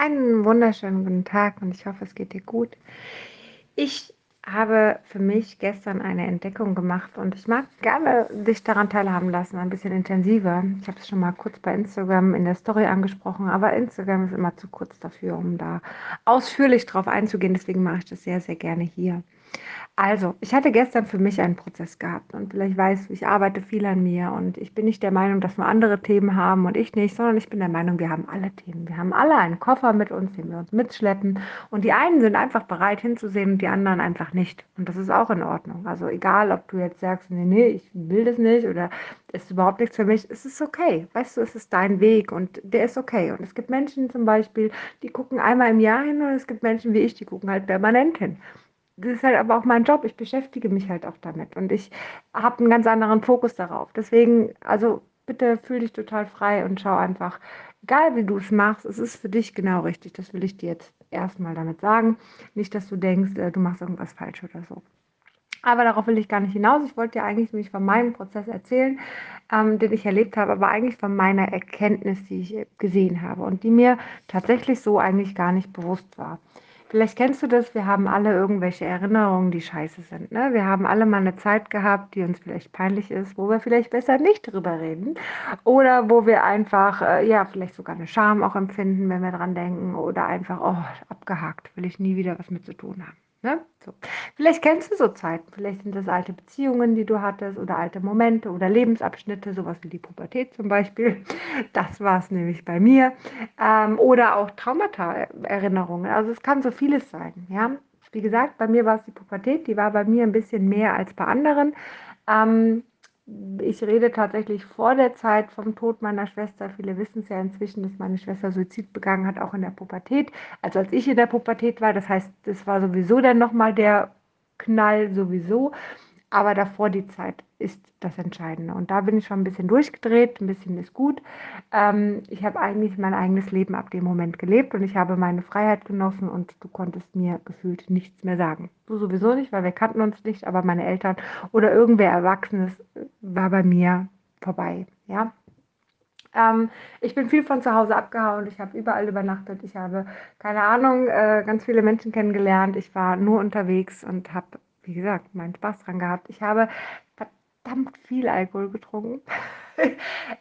Einen wunderschönen guten Tag und ich hoffe, es geht dir gut. Ich habe für mich gestern eine Entdeckung gemacht und ich mag gerne dich daran teilhaben lassen, ein bisschen intensiver. Ich habe es schon mal kurz bei Instagram in der Story angesprochen, aber Instagram ist immer zu kurz dafür, um da ausführlich drauf einzugehen. Deswegen mache ich das sehr, sehr gerne hier. Also, ich hatte gestern für mich einen Prozess gehabt und vielleicht weißt du, ich arbeite viel an mir und ich bin nicht der Meinung, dass nur andere Themen haben und ich nicht, sondern ich bin der Meinung, wir haben alle Themen. Wir haben alle einen Koffer mit uns, den wir uns mitschleppen und die einen sind einfach bereit hinzusehen und die anderen einfach nicht. Und das ist auch in Ordnung. Also egal, ob du jetzt sagst, nee, nee, ich will das nicht oder es ist überhaupt nichts für mich, es ist okay. Weißt du, es ist dein Weg und der ist okay. Und es gibt Menschen zum Beispiel, die gucken einmal im Jahr hin und es gibt Menschen wie ich, die gucken halt permanent hin das ist halt aber auch mein Job. Ich beschäftige mich halt auch damit und ich habe einen ganz anderen Fokus darauf. Deswegen, also bitte fühl dich total frei und schau einfach, egal wie du es machst, es ist für dich genau richtig. Das will ich dir jetzt erstmal damit sagen. Nicht, dass du denkst, äh, du machst irgendwas falsch oder so. Aber darauf will ich gar nicht hinaus. Ich wollte dir eigentlich nämlich von meinem Prozess erzählen, ähm, den ich erlebt habe, aber eigentlich von meiner Erkenntnis, die ich gesehen habe und die mir tatsächlich so eigentlich gar nicht bewusst war. Vielleicht kennst du das, wir haben alle irgendwelche Erinnerungen, die scheiße sind. Ne? Wir haben alle mal eine Zeit gehabt, die uns vielleicht peinlich ist, wo wir vielleicht besser nicht drüber reden. Oder wo wir einfach, äh, ja, vielleicht sogar eine Scham auch empfinden, wenn wir dran denken. Oder einfach, oh, abgehakt, will ich nie wieder was mit zu tun haben. Ne? So. Vielleicht kennst du so Zeiten, vielleicht sind das alte Beziehungen, die du hattest oder alte Momente oder Lebensabschnitte, sowas wie die Pubertät zum Beispiel. Das war es nämlich bei mir. Ähm, oder auch Traumata-Erinnerungen. Also es kann so vieles sein. Ja? Wie gesagt, bei mir war es die Pubertät, die war bei mir ein bisschen mehr als bei anderen. Ähm, ich rede tatsächlich vor der Zeit vom Tod meiner Schwester. Viele wissen es ja inzwischen, dass meine Schwester Suizid begangen hat, auch in der Pubertät. Also als ich in der Pubertät war, das heißt, das war sowieso dann nochmal der Knall sowieso. Aber davor die Zeit ist das Entscheidende. Und da bin ich schon ein bisschen durchgedreht, ein bisschen ist gut. Ähm, ich habe eigentlich mein eigenes Leben ab dem Moment gelebt und ich habe meine Freiheit genossen und du konntest mir gefühlt nichts mehr sagen. Du sowieso nicht, weil wir kannten uns nicht, aber meine Eltern oder irgendwer Erwachsenes war bei mir vorbei. Ja, ähm, ich bin viel von zu Hause abgehauen. Ich habe überall übernachtet. Ich habe, keine Ahnung, äh, ganz viele Menschen kennengelernt. Ich war nur unterwegs und habe wie gesagt, meinen Spaß dran gehabt. Ich habe verdammt viel Alkohol getrunken.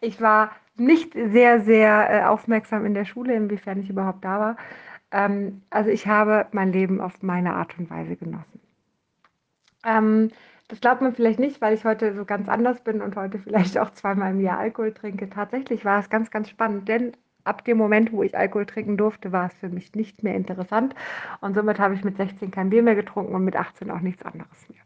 ich war nicht sehr, sehr äh, aufmerksam in der Schule, inwiefern ich überhaupt da war. Ähm, also ich habe mein Leben auf meine Art und Weise genossen. Ähm, das glaubt man vielleicht nicht, weil ich heute so ganz anders bin und heute vielleicht auch zweimal im Jahr Alkohol trinke. Tatsächlich war es ganz, ganz spannend, denn ab dem Moment, wo ich Alkohol trinken durfte, war es für mich nicht mehr interessant. Und somit habe ich mit 16 kein Bier mehr getrunken und mit 18 auch nichts anderes mehr.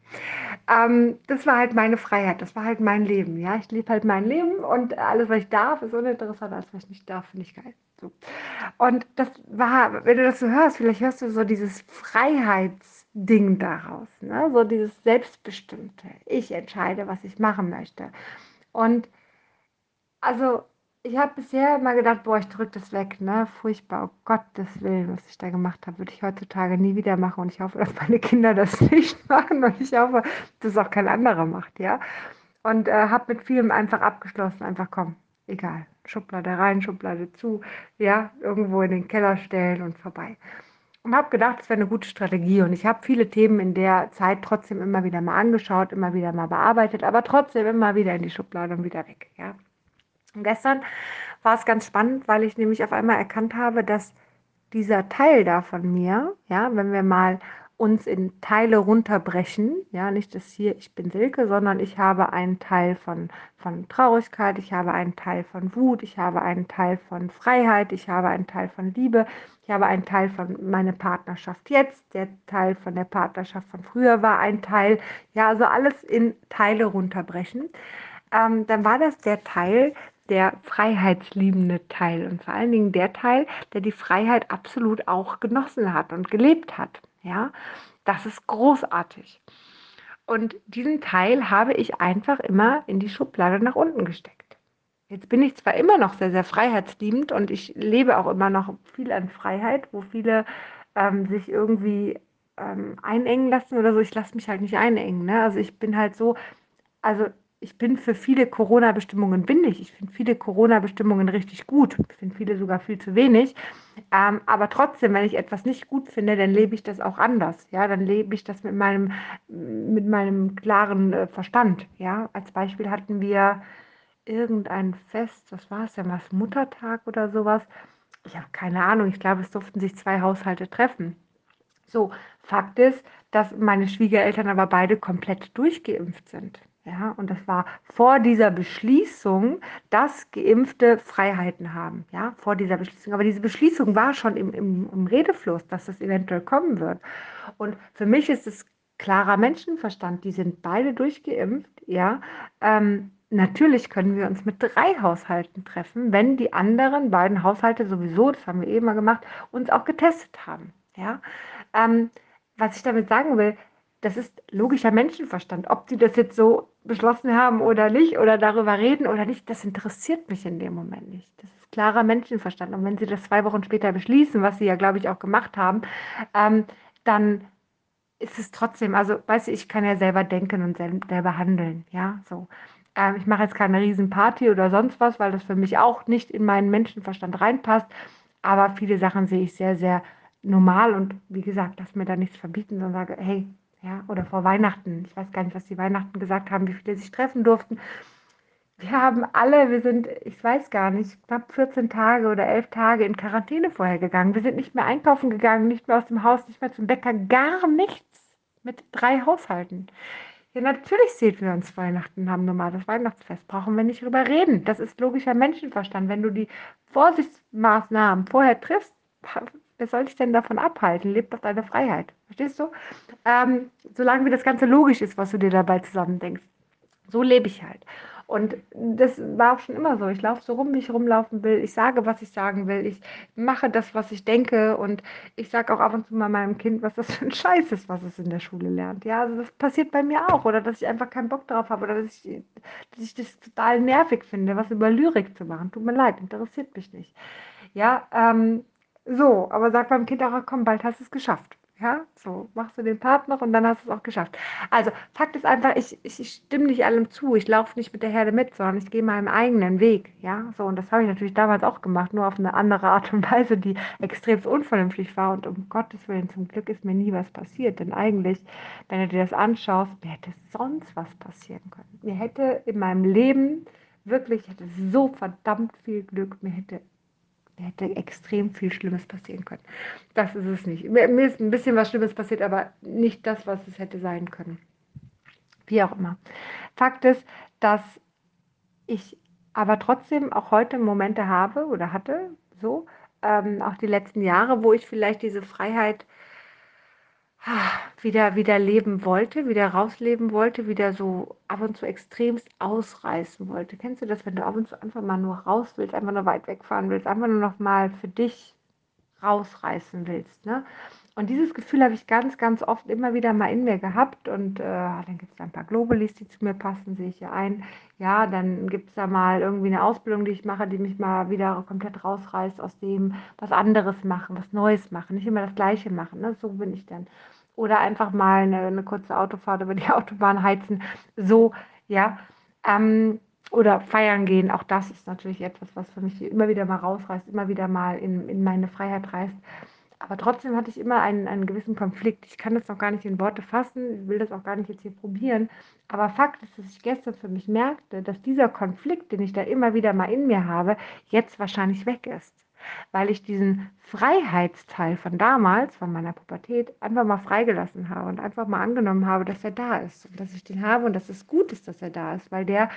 Ähm, das war halt meine Freiheit, das war halt mein Leben. Ja, ich lebe halt mein Leben und alles, was ich darf, ist uninteressant, als was ich nicht darf, finde ich geil. So. Und das war, wenn du das so hörst, vielleicht hörst du so dieses Freiheitsding daraus, ne? so dieses Selbstbestimmte. Ich entscheide, was ich machen möchte. Und also ich habe bisher immer gedacht, boah, ich drücke das weg, ne? Furchtbar, oh Gottes Willen, was ich da gemacht habe, würde ich heutzutage nie wieder machen. Und ich hoffe, dass meine Kinder das nicht machen und ich hoffe, dass auch kein anderer macht, ja. Und äh, habe mit vielem einfach abgeschlossen, einfach komm, egal. Schublade rein, Schublade zu, ja, irgendwo in den Keller stellen und vorbei. Und habe gedacht, das wäre eine gute Strategie. Und ich habe viele Themen in der Zeit trotzdem immer wieder mal angeschaut, immer wieder mal bearbeitet, aber trotzdem immer wieder in die Schublade und wieder weg, ja. Und gestern war es ganz spannend, weil ich nämlich auf einmal erkannt habe, dass dieser Teil da von mir, ja, wenn wir mal uns in Teile runterbrechen, ja, nicht das hier, ich bin Silke, sondern ich habe einen Teil von, von Traurigkeit, ich habe einen Teil von Wut, ich habe einen Teil von Freiheit, ich habe einen Teil von Liebe, ich habe einen Teil von meiner Partnerschaft jetzt, der Teil von der Partnerschaft von früher war ein Teil, ja, also alles in Teile runterbrechen. Ähm, dann war das der Teil, der freiheitsliebende Teil und vor allen Dingen der Teil, der die Freiheit absolut auch genossen hat und gelebt hat. Ja, das ist großartig. Und diesen Teil habe ich einfach immer in die Schublade nach unten gesteckt. Jetzt bin ich zwar immer noch sehr, sehr freiheitsliebend und ich lebe auch immer noch viel an Freiheit, wo viele ähm, sich irgendwie ähm, einengen lassen oder so. Ich lasse mich halt nicht einengen. Ne? Also ich bin halt so, also ich bin für viele Corona-Bestimmungen bin ich. Ich finde viele Corona-Bestimmungen richtig gut. Ich finde viele sogar viel zu wenig. Ähm, aber trotzdem, wenn ich etwas nicht gut finde, dann lebe ich das auch anders. Ja, dann lebe ich das mit meinem, mit meinem klaren äh, Verstand. Ja, als Beispiel hatten wir irgendein Fest, was war es denn, was Muttertag oder sowas? Ich habe keine Ahnung. Ich glaube, es durften sich zwei Haushalte treffen. So, Fakt ist, dass meine Schwiegereltern aber beide komplett durchgeimpft sind. Ja, und das war vor dieser Beschließung, dass Geimpfte Freiheiten haben. Ja, vor dieser Beschließung. Aber diese Beschließung war schon im, im, im Redefluss, dass das eventuell kommen wird. Und für mich ist es klarer Menschenverstand. Die sind beide durchgeimpft. Ja, ähm, natürlich können wir uns mit drei Haushalten treffen, wenn die anderen beiden Haushalte sowieso, das haben wir eben mal gemacht, uns auch getestet haben. Ja, ähm, was ich damit sagen will, das ist logischer Menschenverstand. Ob die das jetzt so beschlossen haben oder nicht oder darüber reden oder nicht, das interessiert mich in dem Moment nicht. Das ist klarer Menschenverstand. Und wenn sie das zwei Wochen später beschließen, was sie ja, glaube ich, auch gemacht haben, ähm, dann ist es trotzdem, also weißt du, ich kann ja selber denken und selber handeln, ja, so. Ähm, ich mache jetzt keine Riesenparty oder sonst was, weil das für mich auch nicht in meinen Menschenverstand reinpasst. Aber viele Sachen sehe ich sehr, sehr normal und wie gesagt, lass mir da nichts verbieten, sondern sage, hey, ja, oder vor Weihnachten. Ich weiß gar nicht, was die Weihnachten gesagt haben, wie viele sich treffen durften. Wir haben alle, wir sind, ich weiß gar nicht, knapp 14 Tage oder 11 Tage in Quarantäne vorher gegangen. Wir sind nicht mehr einkaufen gegangen, nicht mehr aus dem Haus, nicht mehr zum Bäcker, gar nichts. Mit drei Haushalten. Ja, natürlich sehen wir uns Weihnachten, haben normales Weihnachtsfest. Brauchen wir nicht drüber reden. Das ist logischer Menschenverstand. Wenn du die Vorsichtsmaßnahmen vorher triffst, wer soll dich denn davon abhalten? Lebt doch deine Freiheit. Verstehst du? Ähm, solange wie das Ganze logisch ist, was du dir dabei zusammendenkst. So lebe ich halt. Und das war auch schon immer so. Ich laufe so rum, wie ich rumlaufen will. Ich sage, was ich sagen will. Ich mache das, was ich denke. Und ich sage auch ab und zu mal meinem Kind, was das für ein Scheiß ist, was es in der Schule lernt. Ja, also das passiert bei mir auch. Oder dass ich einfach keinen Bock darauf habe. Oder dass ich, dass ich das total nervig finde, was über Lyrik zu machen. Tut mir leid, interessiert mich nicht. Ja, ähm, so, aber sag beim Kind auch, komm, bald hast du es geschafft. Ja, so machst du den Part noch und dann hast du es auch geschafft. Also, Fakt ist einfach, ich, ich, ich stimme nicht allem zu. Ich laufe nicht mit der Herde mit, sondern ich gehe meinem eigenen Weg. Ja, so und das habe ich natürlich damals auch gemacht, nur auf eine andere Art und Weise, die extrem unvernünftig war. Und um Gottes Willen, zum Glück ist mir nie was passiert. Denn eigentlich, wenn du dir das anschaust, mir hätte sonst was passieren können. Mir hätte in meinem Leben wirklich, ich hätte so verdammt viel Glück, mir hätte hätte extrem viel Schlimmes passieren können. Das ist es nicht. Mir, ist ein bisschen was Schlimmes passiert, aber nicht das, was es hätte sein können. Wie auch immer. Fakt ist, dass ich aber trotzdem auch heute Momente habe oder hatte, so, ähm, auch die letzten Jahre, wo ich vielleicht diese Freiheit wieder, wieder leben wollte, wieder rausleben wollte, wieder so ab und zu extremst ausreißen wollte. Kennst du das, wenn du ab und zu einfach mal nur raus willst, einfach nur weit wegfahren willst, einfach nur noch mal für dich rausreißen willst, ne? Und dieses Gefühl habe ich ganz, ganz oft immer wieder mal in mir gehabt. Und äh, dann gibt es ein paar Globalis, die zu mir passen, sehe ich ja ein. Ja, dann gibt es da mal irgendwie eine Ausbildung, die ich mache, die mich mal wieder komplett rausreißt aus dem, was anderes machen, was Neues machen, nicht immer das Gleiche machen. Ne? So bin ich dann. Oder einfach mal eine, eine kurze Autofahrt über die Autobahn heizen. So, ja. Ähm, oder feiern gehen, auch das ist natürlich etwas, was für mich immer wieder mal rausreißt, immer wieder mal in, in meine Freiheit reißt. Aber trotzdem hatte ich immer einen, einen gewissen Konflikt. Ich kann das noch gar nicht in Worte fassen, ich will das auch gar nicht jetzt hier probieren. Aber Fakt ist, dass ich gestern für mich merkte, dass dieser Konflikt, den ich da immer wieder mal in mir habe, jetzt wahrscheinlich weg ist. Weil ich diesen Freiheitsteil von damals, von meiner Pubertät, einfach mal freigelassen habe und einfach mal angenommen habe, dass er da ist und dass ich den habe und dass es gut ist, dass er da ist, weil der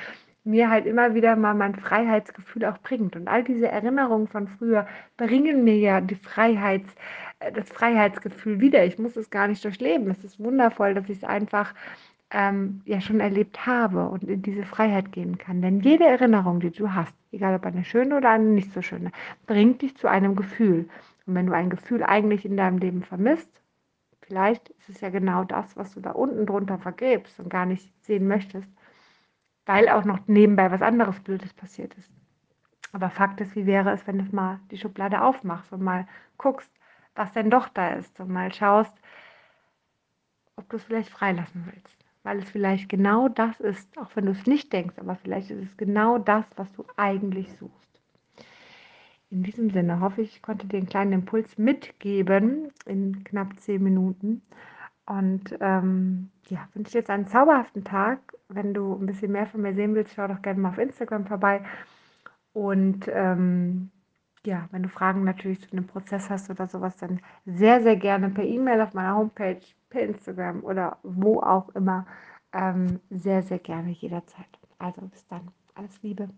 mir halt immer wieder mal mein Freiheitsgefühl auch bringt. Und all diese Erinnerungen von früher bringen mir ja die Freiheits, äh, das Freiheitsgefühl wieder. Ich muss es gar nicht durchleben. Es ist wundervoll, dass ich es einfach ähm, ja schon erlebt habe und in diese Freiheit gehen kann. Denn jede Erinnerung, die du hast, egal ob eine schöne oder eine nicht so schöne, bringt dich zu einem Gefühl. Und wenn du ein Gefühl eigentlich in deinem Leben vermisst, vielleicht ist es ja genau das, was du da unten drunter vergräbst und gar nicht sehen möchtest, weil auch noch nebenbei was anderes Blödes passiert ist. Aber Fakt ist, wie wäre es, wenn du mal die Schublade aufmachst und mal guckst, was denn doch da ist und mal schaust, ob du es vielleicht freilassen willst. Weil es vielleicht genau das ist, auch wenn du es nicht denkst, aber vielleicht ist es genau das, was du eigentlich suchst. In diesem Sinne hoffe ich, ich konnte dir einen kleinen Impuls mitgeben in knapp zehn Minuten. Und ähm, ja, wünsche dir jetzt einen zauberhaften Tag. Wenn du ein bisschen mehr von mir sehen willst, schau doch gerne mal auf Instagram vorbei. Und ähm, ja, wenn du Fragen natürlich zu dem Prozess hast oder sowas, dann sehr, sehr gerne per E-Mail auf meiner Homepage, per Instagram oder wo auch immer. Ähm, sehr, sehr gerne jederzeit. Also bis dann. Alles Liebe.